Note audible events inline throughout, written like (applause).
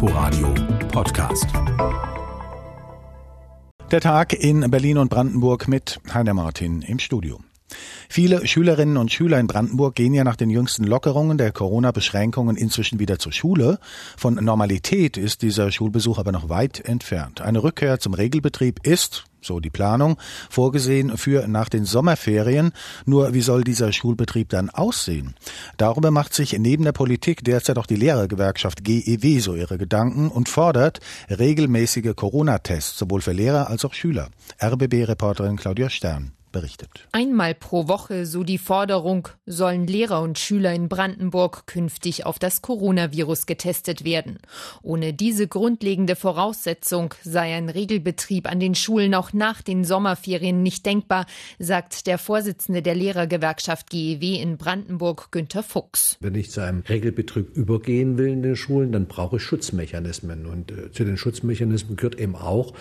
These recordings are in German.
Inforadio Podcast. Der Tag in Berlin und Brandenburg mit Heiner Martin im Studio. Viele Schülerinnen und Schüler in Brandenburg gehen ja nach den jüngsten Lockerungen der Corona-Beschränkungen inzwischen wieder zur Schule. Von Normalität ist dieser Schulbesuch aber noch weit entfernt. Eine Rückkehr zum Regelbetrieb ist, so die Planung, vorgesehen für nach den Sommerferien. Nur wie soll dieser Schulbetrieb dann aussehen? Darüber macht sich neben der Politik derzeit auch die Lehrergewerkschaft GEW so ihre Gedanken und fordert regelmäßige Corona-Tests, sowohl für Lehrer als auch Schüler. RBB-Reporterin Claudia Stern berichtet. Einmal pro Woche, so die Forderung, sollen Lehrer und Schüler in Brandenburg künftig auf das Coronavirus getestet werden. Ohne diese grundlegende Voraussetzung sei ein Regelbetrieb an den Schulen auch nach den Sommerferien nicht denkbar, sagt der Vorsitzende der Lehrergewerkschaft GEW in Brandenburg, Günter Fuchs. Wenn ich zu einem Regelbetrieb übergehen will in den Schulen, dann brauche ich Schutzmechanismen. Und äh, zu den Schutzmechanismen gehört eben auch,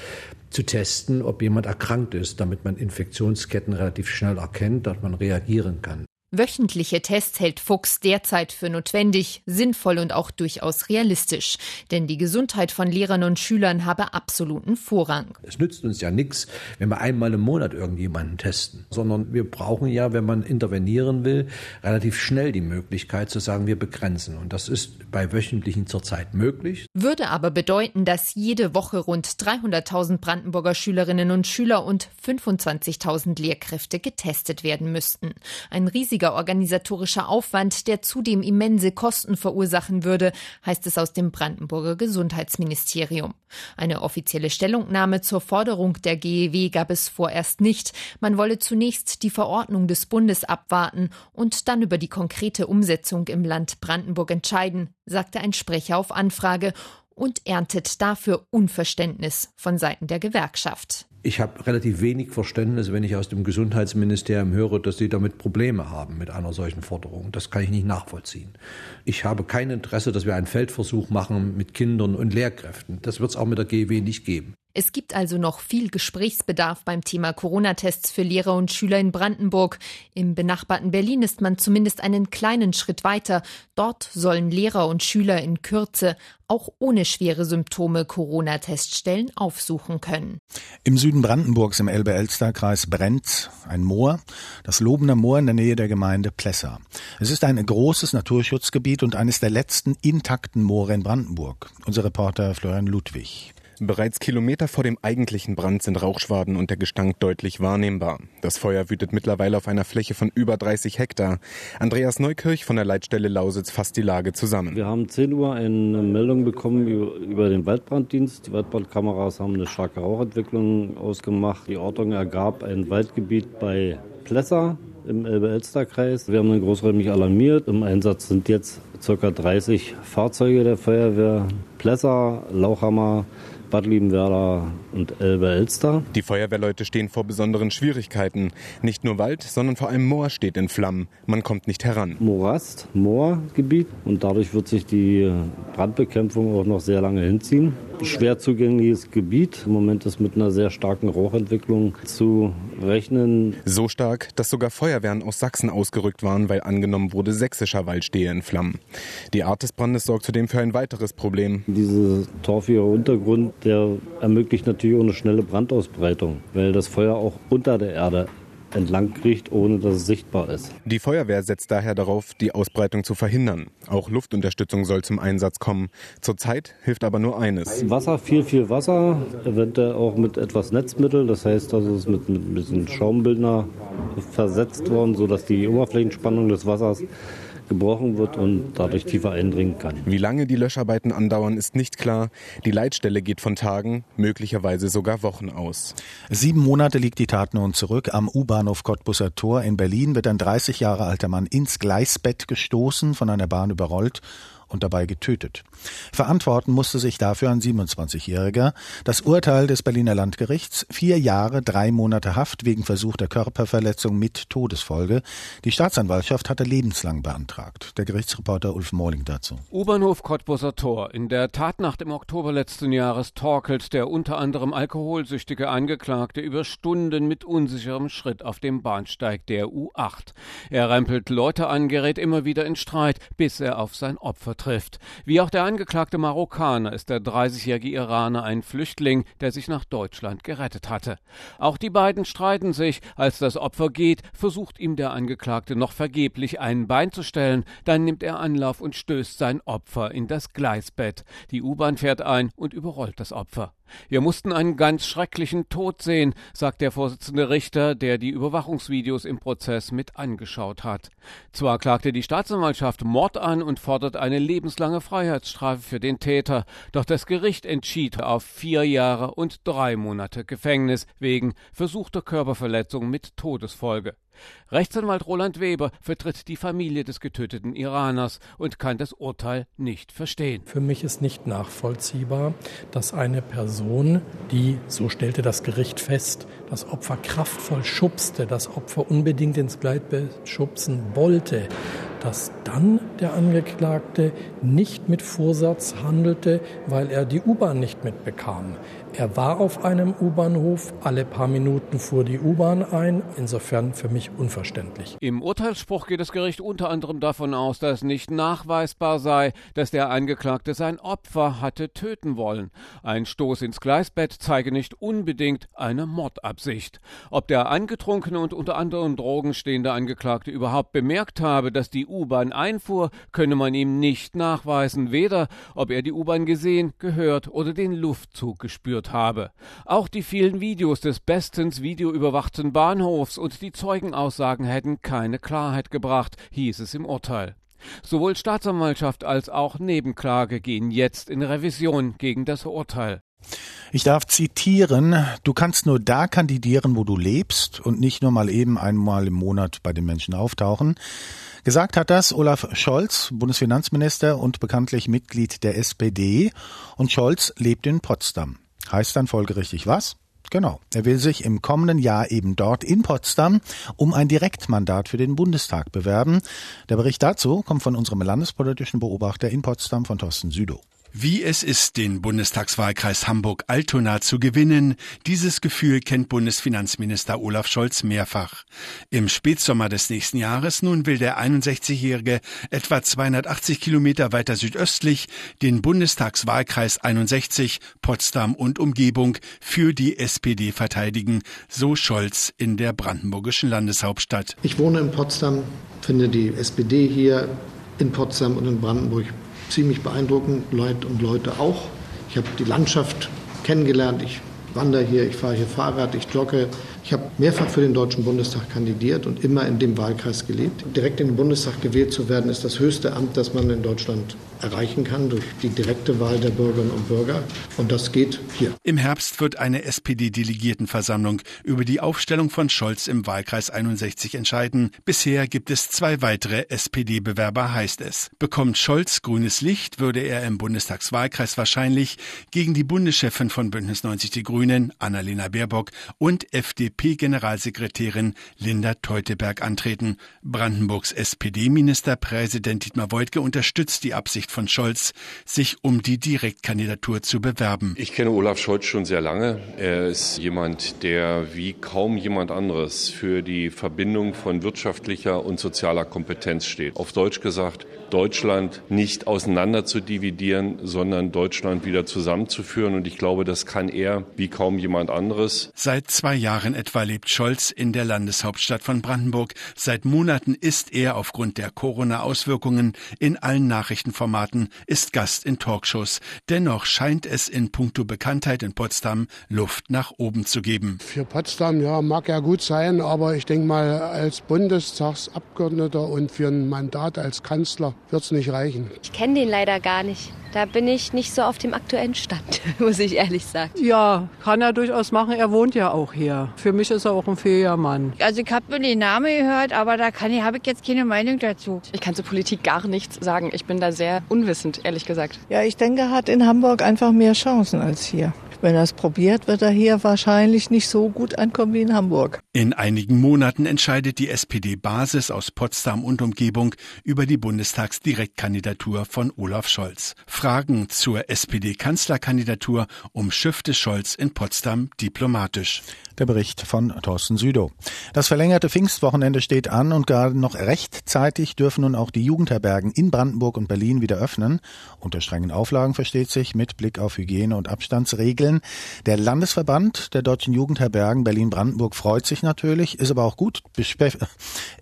zu testen, ob jemand erkrankt ist, damit man Infektionsketten relativ schnell erkennt, dass man reagieren kann. Wöchentliche Tests hält Fuchs derzeit für notwendig, sinnvoll und auch durchaus realistisch. Denn die Gesundheit von Lehrern und Schülern habe absoluten Vorrang. Es nützt uns ja nichts, wenn wir einmal im Monat irgendjemanden testen, sondern wir brauchen ja, wenn man intervenieren will, relativ schnell die Möglichkeit zu sagen, wir begrenzen. Und das ist bei wöchentlichen zurzeit möglich. Würde aber bedeuten, dass jede Woche rund 300.000 Brandenburger Schülerinnen und Schüler und 25.000 Lehrkräfte getestet werden müssten. Ein riesiger riesiger organisatorischer Aufwand, der zudem immense Kosten verursachen würde, heißt es aus dem Brandenburger Gesundheitsministerium. Eine offizielle Stellungnahme zur Forderung der GEW gab es vorerst nicht. Man wolle zunächst die Verordnung des Bundes abwarten und dann über die konkrete Umsetzung im Land Brandenburg entscheiden, sagte ein Sprecher auf Anfrage und erntet dafür Unverständnis von Seiten der Gewerkschaft ich habe relativ wenig Verständnis, wenn ich aus dem Gesundheitsministerium höre, dass sie damit Probleme haben mit einer solchen Forderung. Das kann ich nicht nachvollziehen. Ich habe kein Interesse, dass wir einen Feldversuch machen mit Kindern und Lehrkräften. Das wird es auch mit der GW nicht geben. Es gibt also noch viel Gesprächsbedarf beim Thema Corona-Tests für Lehrer und Schüler in Brandenburg. Im benachbarten Berlin ist man zumindest einen kleinen Schritt weiter. Dort sollen Lehrer und Schüler in Kürze auch ohne schwere Symptome Corona-Teststellen aufsuchen können. Im Süden Brandenburgs im Elbe-Elster-Kreis brennt ein Moor, das Lobener Moor in der Nähe der Gemeinde Plessa. Es ist ein großes Naturschutzgebiet und eines der letzten intakten Moore in Brandenburg. Unser Reporter Florian Ludwig. Bereits Kilometer vor dem eigentlichen Brand sind Rauchschwaden und der Gestank deutlich wahrnehmbar. Das Feuer wütet mittlerweile auf einer Fläche von über 30 Hektar. Andreas Neukirch von der Leitstelle Lausitz fasst die Lage zusammen. Wir haben 10 Uhr eine Meldung bekommen über den Waldbranddienst. Die Waldbrandkameras haben eine starke Rauchentwicklung ausgemacht. Die Ortung ergab ein Waldgebiet bei Plessa im Elbe-Elster-Kreis. Wir haben dann großräumig alarmiert. Im Einsatz sind jetzt ca. 30 Fahrzeuge der Feuerwehr. Plessa, Lauchhammer, Bad Liebenwerda und Elbe-Elster. Die Feuerwehrleute stehen vor besonderen Schwierigkeiten. Nicht nur Wald, sondern vor allem Moor steht in Flammen. Man kommt nicht heran. Morast, Moorgebiet und dadurch wird sich die Brandbekämpfung auch noch sehr lange hinziehen. Schwer zugängliches Gebiet. Im Moment ist mit einer sehr starken Rauchentwicklung zu rechnen. So stark, dass sogar Feuerwehren aus Sachsen ausgerückt waren, weil angenommen wurde, sächsischer Wald stehe in Flammen. Die Art des Brandes sorgt zudem für ein weiteres Problem. Dieser torfige Untergrund der ermöglicht natürlich auch eine schnelle Brandausbreitung, weil das Feuer auch unter der Erde entlang kriecht, ohne dass es sichtbar ist. Die Feuerwehr setzt daher darauf, die Ausbreitung zu verhindern. Auch Luftunterstützung soll zum Einsatz kommen. Zurzeit hilft aber nur eines. Wasser, viel, viel Wasser, eventuell auch mit etwas Netzmittel. Das heißt, das ist mit, mit ein bisschen Schaumbildner versetzt worden, sodass die Oberflächenspannung des Wassers gebrochen wird und dadurch tiefer eindringen kann. Wie lange die Löscharbeiten andauern, ist nicht klar. Die Leitstelle geht von Tagen, möglicherweise sogar Wochen aus. Sieben Monate liegt die Tat nun zurück. Am U-Bahnhof Cottbusser Tor in Berlin wird ein 30 Jahre alter Mann ins Gleisbett gestoßen, von einer Bahn überrollt und dabei getötet. Verantworten musste sich dafür ein 27-Jähriger. Das Urteil des Berliner Landgerichts vier Jahre, drei Monate Haft wegen versuchter Körperverletzung mit Todesfolge. Die Staatsanwaltschaft hatte lebenslang beantragt. Der Gerichtsreporter Ulf Morling dazu. U-Bahnhof Cottbuser Tor. In der Tatnacht im Oktober letzten Jahres torkelt der unter anderem alkoholsüchtige Angeklagte über Stunden mit unsicherem Schritt auf dem Bahnsteig der U8. Er rempelt Leute an, gerät immer wieder in Streit, bis er auf sein Opfer trifft. Wie auch der angeklagte Marokkaner ist der 30-jährige Iraner ein Flüchtling, der sich nach Deutschland gerettet hatte. Auch die beiden streiten sich. Als das Opfer geht, versucht ihm der Angeklagte noch vergeblich ein Bein zu stellen. Dann nimmt er Anlauf und stößt sein Opfer in das Gleisbett. Die U-Bahn fährt ein und überrollt das Opfer. Wir mussten einen ganz schrecklichen Tod sehen, sagt der Vorsitzende Richter, der die Überwachungsvideos im Prozess mit angeschaut hat. Zwar klagte die Staatsanwaltschaft Mord an und fordert eine lebenslange Freiheitsstrafe für den Täter, doch das Gericht entschied auf vier Jahre und drei Monate Gefängnis wegen versuchter Körperverletzung mit Todesfolge. Rechtsanwalt Roland Weber vertritt die Familie des getöteten Iraners und kann das Urteil nicht verstehen. Für mich ist nicht nachvollziehbar, dass eine Person, die, so stellte das Gericht fest, das Opfer kraftvoll schubste, das Opfer unbedingt ins Gleitbett schubsen wollte, dass dann der Angeklagte nicht mit Vorsatz handelte, weil er die U-Bahn nicht mitbekam. Er war auf einem U-Bahnhof, alle paar Minuten fuhr die U-Bahn ein, insofern für mich unverständlich. Im Urteilsspruch geht das Gericht unter anderem davon aus, dass nicht nachweisbar sei, dass der Angeklagte sein Opfer hatte töten wollen. Ein Stoß ins Gleisbett zeige nicht unbedingt eine Mordabsicht. Ob der angetrunkene und unter anderem Drogen stehende Angeklagte überhaupt bemerkt habe, dass die U-Bahn einfuhr, könne man ihm nicht nachweisen, weder ob er die U-Bahn gesehen, gehört oder den Luftzug gespürt habe. Auch die vielen Videos des bestens videoüberwachten Bahnhofs und die Zeugenaussagen hätten keine Klarheit gebracht, hieß es im Urteil. Sowohl Staatsanwaltschaft als auch Nebenklage gehen jetzt in Revision gegen das Urteil. Ich darf zitieren, du kannst nur da kandidieren, wo du lebst und nicht nur mal eben einmal im Monat bei den Menschen auftauchen. Gesagt hat das Olaf Scholz, Bundesfinanzminister und bekanntlich Mitglied der SPD. Und Scholz lebt in Potsdam. Heißt dann folgerichtig was? Genau. Er will sich im kommenden Jahr eben dort in Potsdam um ein Direktmandat für den Bundestag bewerben. Der Bericht dazu kommt von unserem landespolitischen Beobachter in Potsdam von Thorsten Südow. Wie es ist, den Bundestagswahlkreis Hamburg-Altona zu gewinnen, dieses Gefühl kennt Bundesfinanzminister Olaf Scholz mehrfach. Im Spätsommer des nächsten Jahres nun will der 61-Jährige etwa 280 Kilometer weiter südöstlich den Bundestagswahlkreis 61 Potsdam und Umgebung für die SPD verteidigen, so Scholz in der brandenburgischen Landeshauptstadt. Ich wohne in Potsdam, finde die SPD hier in Potsdam und in Brandenburg ziemlich beeindruckend, Leute und Leute auch. Ich habe die Landschaft kennengelernt. Ich wandere hier, ich fahre hier Fahrrad, ich jogge. Ich habe mehrfach für den Deutschen Bundestag kandidiert und immer in dem Wahlkreis gelebt. Direkt in den Bundestag gewählt zu werden, ist das höchste Amt, das man in Deutschland erreichen kann durch die direkte Wahl der Bürgerinnen und Bürger. Und das geht hier. Im Herbst wird eine SPD-Delegiertenversammlung über die Aufstellung von Scholz im Wahlkreis 61 entscheiden. Bisher gibt es zwei weitere SPD-Bewerber, heißt es. Bekommt Scholz grünes Licht, würde er im Bundestagswahlkreis wahrscheinlich gegen die Bundeschefin von Bündnis 90 Die Grünen, Annalena Baerbock, und FDP-Generalsekretärin Linda Teuteberg antreten. Brandenburgs SPD-Ministerpräsident Dietmar Woidke unterstützt die Absicht Absicht von Scholz, sich um die Direktkandidatur zu bewerben. Ich kenne Olaf Scholz schon sehr lange. Er ist jemand, der wie kaum jemand anderes für die Verbindung von wirtschaftlicher und sozialer Kompetenz steht. Auf Deutsch gesagt, Deutschland nicht auseinander zu dividieren, sondern Deutschland wieder zusammenzuführen. Und ich glaube, das kann er wie kaum jemand anderes. Seit zwei Jahren etwa lebt Scholz in der Landeshauptstadt von Brandenburg. Seit Monaten ist er aufgrund der Corona-Auswirkungen in allen Nachrichtenformaten Formaten ist Gast in Talkshows. Dennoch scheint es in puncto Bekanntheit in Potsdam Luft nach oben zu geben. Für Potsdam, ja, mag ja gut sein, aber ich denke mal, als Bundestagsabgeordneter und für ein Mandat als Kanzler wird es nicht reichen. Ich kenne den leider gar nicht. Da bin ich nicht so auf dem aktuellen Stand, (laughs) muss ich ehrlich sagen. Ja, kann er durchaus machen. Er wohnt ja auch hier. Für mich ist er auch ein fähiger Mann. Also ich habe mir den Namen gehört, aber da habe ich jetzt keine Meinung dazu. Ich kann zur Politik gar nichts sagen. Ich bin da sehr unwissend, ehrlich gesagt. Ja, ich denke, er hat in Hamburg einfach mehr Chancen als hier. Wenn er es probiert, wird er hier wahrscheinlich nicht so gut ankommen wie in Hamburg. In einigen Monaten entscheidet die SPD-Basis aus Potsdam und Umgebung über die Bundestagsdirektkandidatur von Olaf Scholz. Fragen zur SPD-Kanzlerkandidatur umschiffte Scholz in Potsdam diplomatisch. Der Bericht von Thorsten Südow. Das verlängerte Pfingstwochenende steht an und gerade noch rechtzeitig dürfen nun auch die Jugendherbergen in Brandenburg und Berlin wieder öffnen. Unter strengen Auflagen versteht sich mit Blick auf Hygiene- und Abstandsregeln. Der Landesverband der deutschen Jugendherbergen Berlin-Brandenburg freut sich natürlich, ist aber auch gut,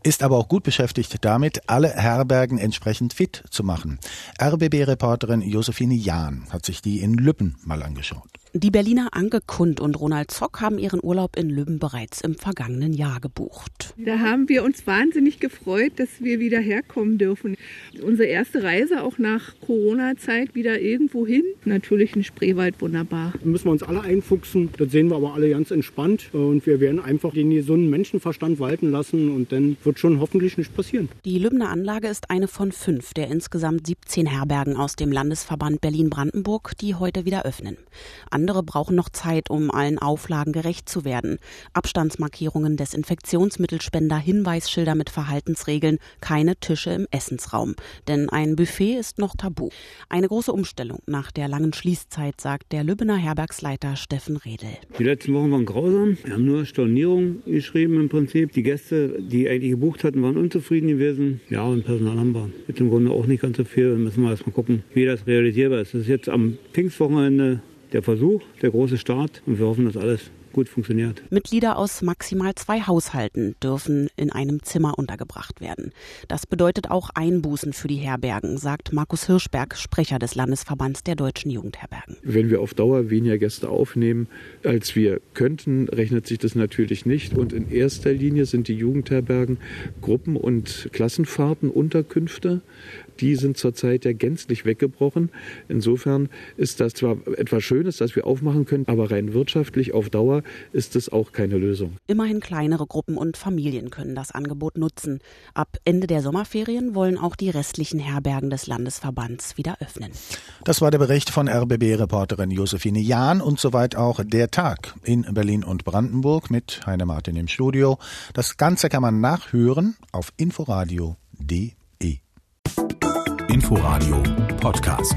ist aber auch gut beschäftigt damit, alle Herbergen entsprechend fit zu machen. RBB-Reporterin Josephine Jahn hat sich die in Lübben mal angeschaut. Die Berliner Anke Kund und Ronald Zock haben ihren Urlaub in Lübben bereits im vergangenen Jahr gebucht. Da haben wir uns wahnsinnig gefreut, dass wir wieder herkommen dürfen. Unsere erste Reise auch nach Corona-Zeit wieder irgendwo hin. Natürlich ein Spreewald wunderbar. Da müssen wir uns alle einfuchsen. Das sehen wir aber alle ganz entspannt. Und wir werden einfach den gesunden Menschenverstand walten lassen und dann wird schon hoffentlich nichts passieren. Die Lübner Anlage ist eine von fünf der insgesamt 17 Herbergen aus dem Landesverband Berlin-Brandenburg, die heute wieder öffnen. Andere brauchen noch Zeit, um allen Auflagen gerecht zu werden. Abstandsmarkierungen, Desinfektionsmittelspender, Hinweisschilder mit Verhaltensregeln, keine Tische im Essensraum. Denn ein Buffet ist noch tabu. Eine große Umstellung nach der langen Schließzeit, sagt der Lübbener Herbergsleiter Steffen Redel. Die letzten Wochen waren grausam. Wir haben nur Stornierung geschrieben im Prinzip. Die Gäste, die eigentlich gebucht hatten, waren unzufrieden gewesen. Ja, und Personal haben wir. Jetzt im Grunde auch nicht ganz so viel. Müssen wir erst mal gucken, wie das realisierbar ist. Das ist jetzt am Pfingstwochenende der Versuch, der große Start und wir hoffen, dass alles gut funktioniert. Mitglieder aus maximal zwei Haushalten dürfen in einem Zimmer untergebracht werden. Das bedeutet auch Einbußen für die Herbergen, sagt Markus Hirschberg, Sprecher des Landesverbands der deutschen Jugendherbergen. Wenn wir auf Dauer weniger Gäste aufnehmen, als wir könnten, rechnet sich das natürlich nicht. Und in erster Linie sind die Jugendherbergen Gruppen- und Klassenfahrten, Unterkünfte die sind zurzeit ja gänzlich weggebrochen. Insofern ist das zwar etwas Schönes, dass wir aufmachen können, aber rein wirtschaftlich auf Dauer ist es auch keine Lösung. Immerhin kleinere Gruppen und Familien können das Angebot nutzen. Ab Ende der Sommerferien wollen auch die restlichen Herbergen des Landesverbands wieder öffnen. Das war der Bericht von RBB-Reporterin Josephine Jahn und soweit auch der Tag in Berlin und Brandenburg mit Heine Martin im Studio. Das Ganze kann man nachhören auf inforadio.de. Inforadio Podcast.